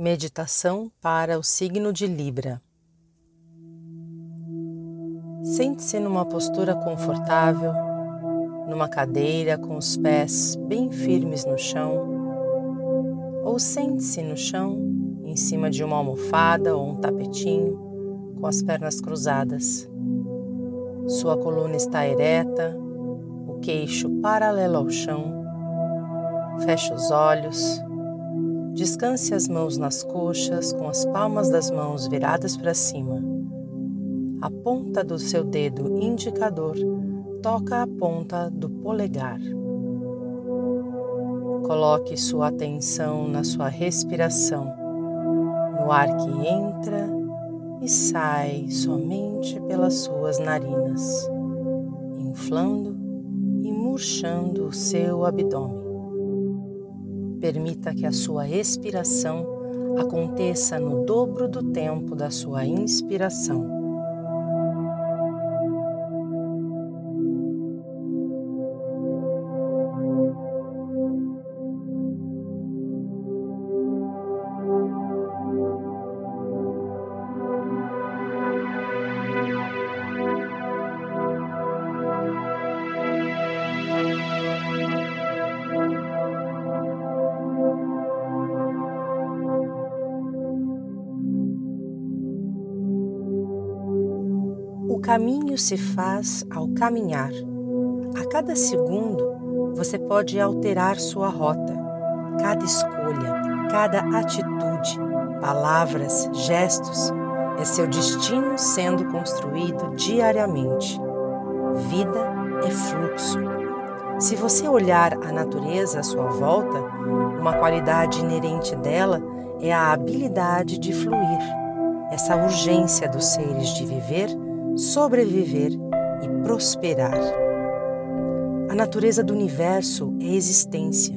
Meditação para o signo de Libra. Sente-se numa postura confortável, numa cadeira com os pés bem firmes no chão, ou sente-se no chão, em cima de uma almofada ou um tapetinho, com as pernas cruzadas. Sua coluna está ereta, o queixo paralelo ao chão. Feche os olhos Descanse as mãos nas coxas com as palmas das mãos viradas para cima. A ponta do seu dedo indicador toca a ponta do polegar. Coloque sua atenção na sua respiração, no ar que entra e sai somente pelas suas narinas, inflando e murchando o seu abdômen. Permita que a sua expiração aconteça no dobro do tempo da sua inspiração. Caminho se faz ao caminhar. A cada segundo, você pode alterar sua rota. Cada escolha, cada atitude, palavras, gestos, é seu destino sendo construído diariamente. Vida é fluxo. Se você olhar a natureza à sua volta, uma qualidade inerente dela é a habilidade de fluir, essa urgência dos seres de viver sobreviver e prosperar. A natureza do universo é existência.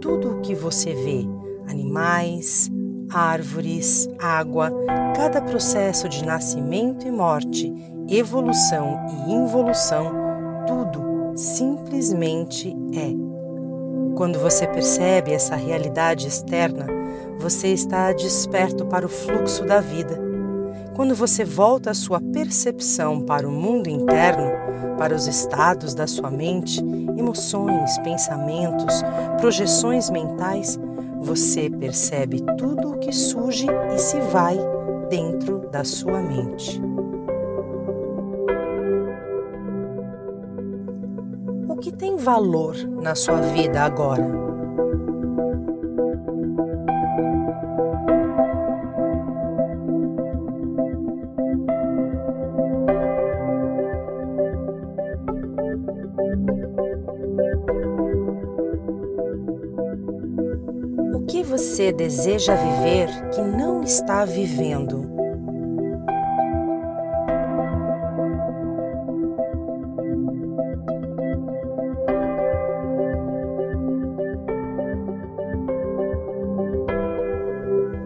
Tudo o que você vê, animais, árvores, água, cada processo de nascimento e morte, evolução e involução, tudo simplesmente é. Quando você percebe essa realidade externa, você está desperto para o fluxo da vida quando você volta a sua percepção para o mundo interno, para os estados da sua mente, emoções, pensamentos, projeções mentais, você percebe tudo o que surge e se vai dentro da sua mente. O que tem valor na sua vida agora? Deseja viver que não está vivendo?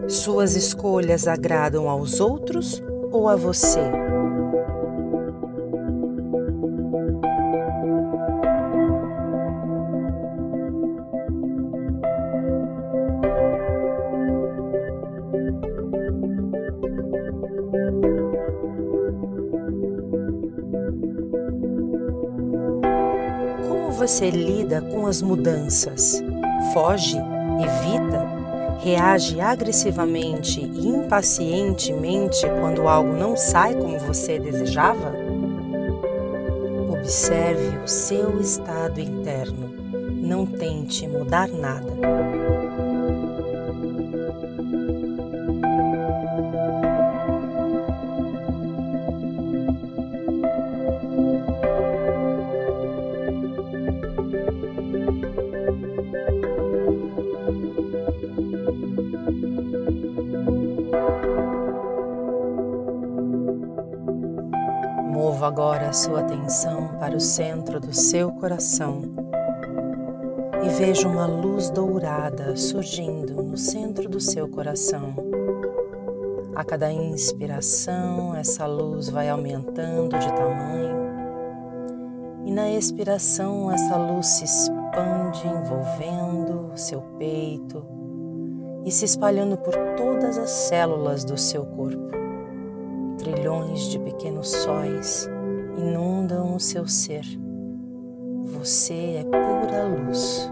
Suas escolhas agradam aos outros ou a você? Você lida com as mudanças? Foge? Evita? Reage agressivamente e impacientemente quando algo não sai como você desejava? Observe o seu estado interno. Não tente mudar nada. Agora a sua atenção para o centro do seu coração e veja uma luz dourada surgindo no centro do seu coração. A cada inspiração, essa luz vai aumentando de tamanho, e na expiração, essa luz se expande, envolvendo o seu peito e se espalhando por todas as células do seu corpo. Trilhões de pequenos sóis inundam o seu ser. Você é pura luz.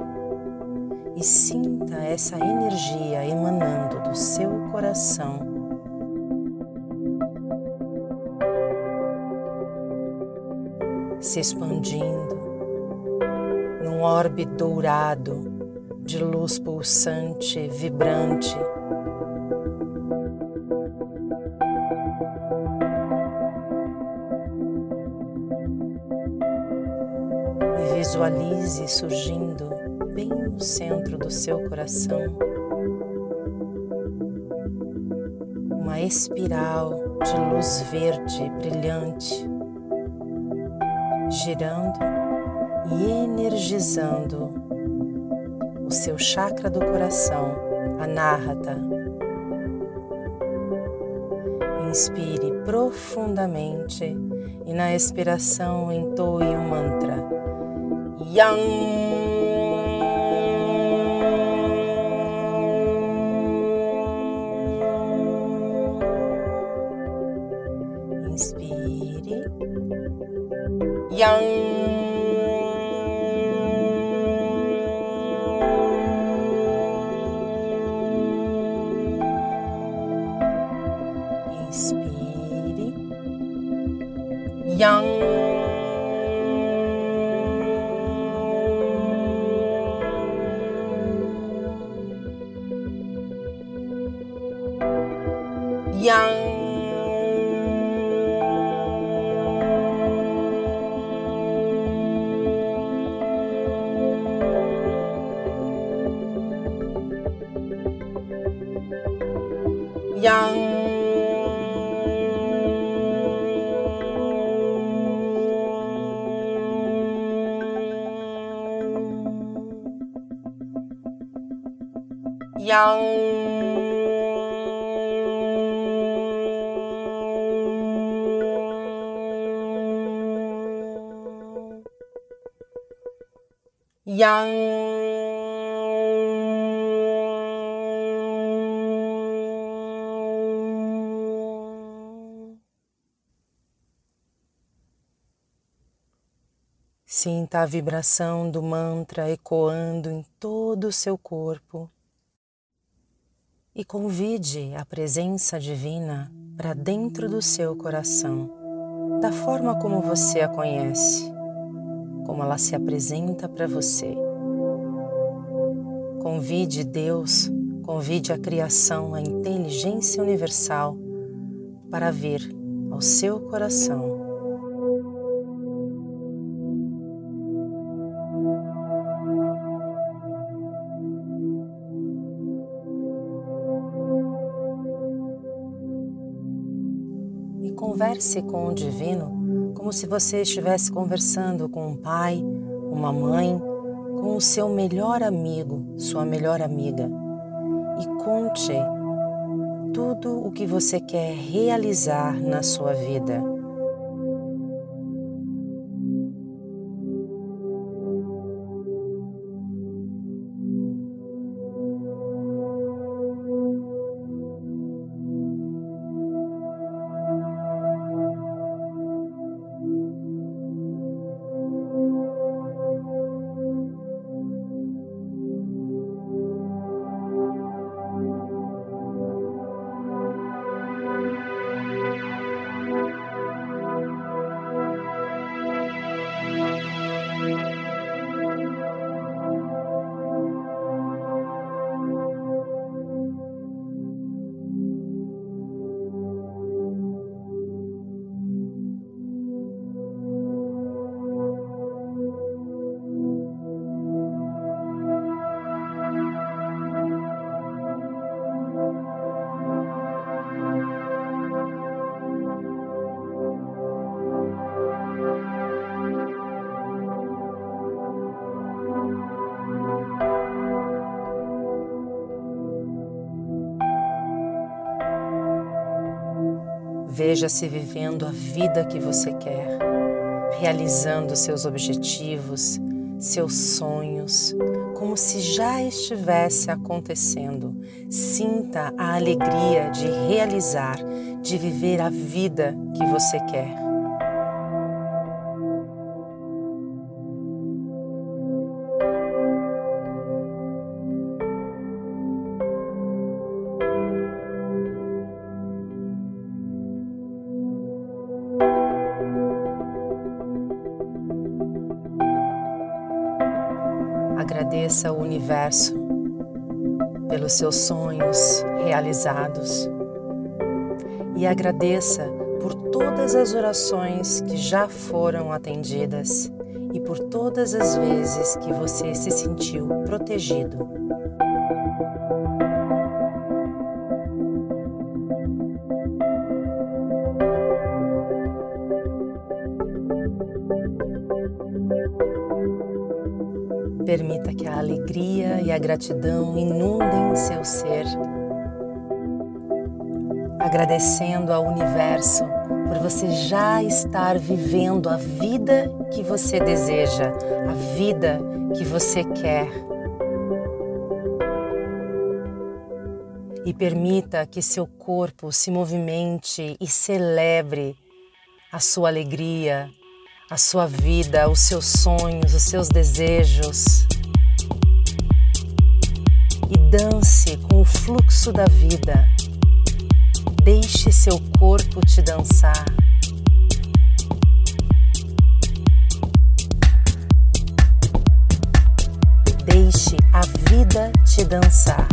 E sinta essa energia emanando do seu coração. Se expandindo num orbe dourado de luz pulsante, vibrante. Visualize surgindo bem no centro do seu coração uma espiral de luz verde brilhante, girando e energizando o seu chakra do coração, a Nahata. Inspire profundamente e na expiração entoe o um mantra Yang. Inspire. Yang. Yang. Yang. Yang yang Sinta a vibração do mantra ecoando em todo o seu corpo e convide a presença divina para dentro do seu coração, da forma como você a conhece, como ela se apresenta para você. Convide Deus, convide a criação, a inteligência universal para vir ao seu coração Converse com o divino como se você estivesse conversando com um pai, uma mãe, com o seu melhor amigo, sua melhor amiga. E conte tudo o que você quer realizar na sua vida. Veja-se vivendo a vida que você quer, realizando seus objetivos, seus sonhos, com como se já estivesse acontecendo. Sinta a alegria de realizar, de viver a vida que você quer. Agradeça ao universo pelos seus sonhos realizados e agradeça por todas as orações que já foram atendidas e por todas as vezes que você se sentiu protegido. Permita que a alegria e a gratidão inundem seu ser, agradecendo ao universo por você já estar vivendo a vida que você deseja, a vida que você quer. E permita que seu corpo se movimente e celebre a sua alegria, a sua vida, os seus sonhos, os seus desejos. E dance com o fluxo da vida. Deixe seu corpo te dançar. Deixe a vida te dançar.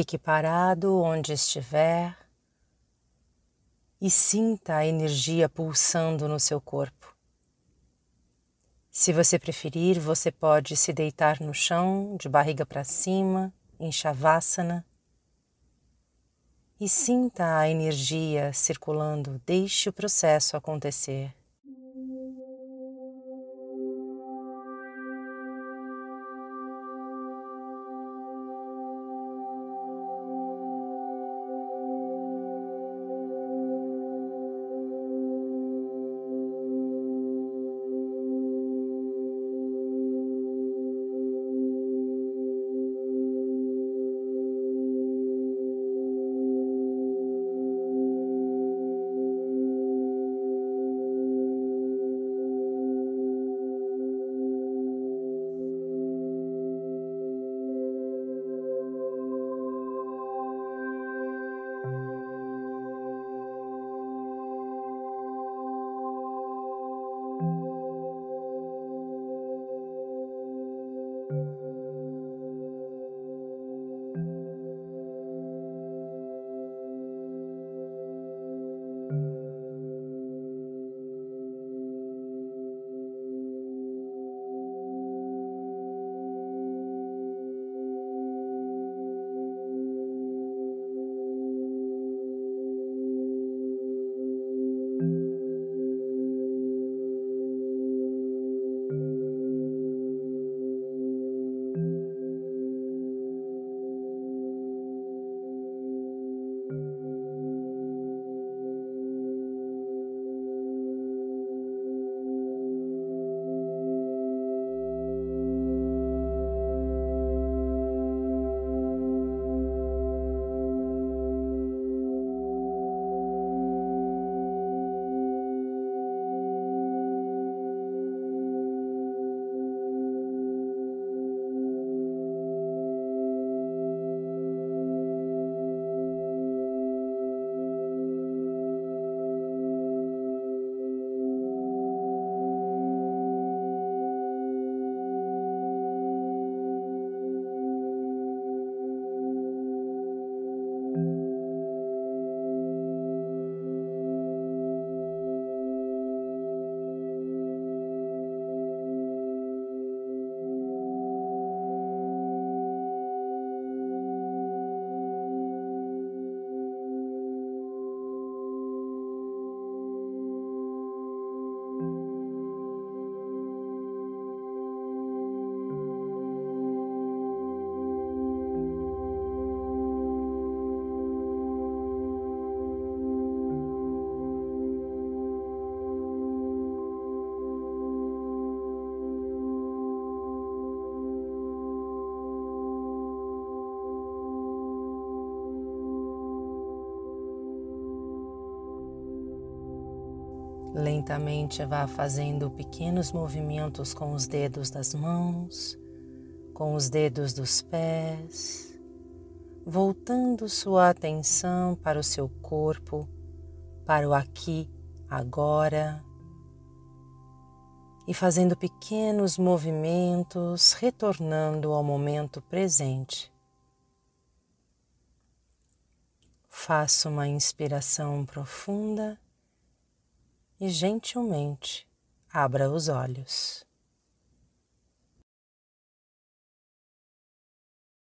Fique parado onde estiver e sinta a energia pulsando no seu corpo. Se você preferir, você pode se deitar no chão, de barriga para cima, em Shavasana, e sinta a energia circulando, deixe o processo acontecer. Lentamente vá fazendo pequenos movimentos com os dedos das mãos, com os dedos dos pés, voltando sua atenção para o seu corpo, para o aqui, agora, e fazendo pequenos movimentos, retornando ao momento presente. Faça uma inspiração profunda e gentilmente abra os olhos.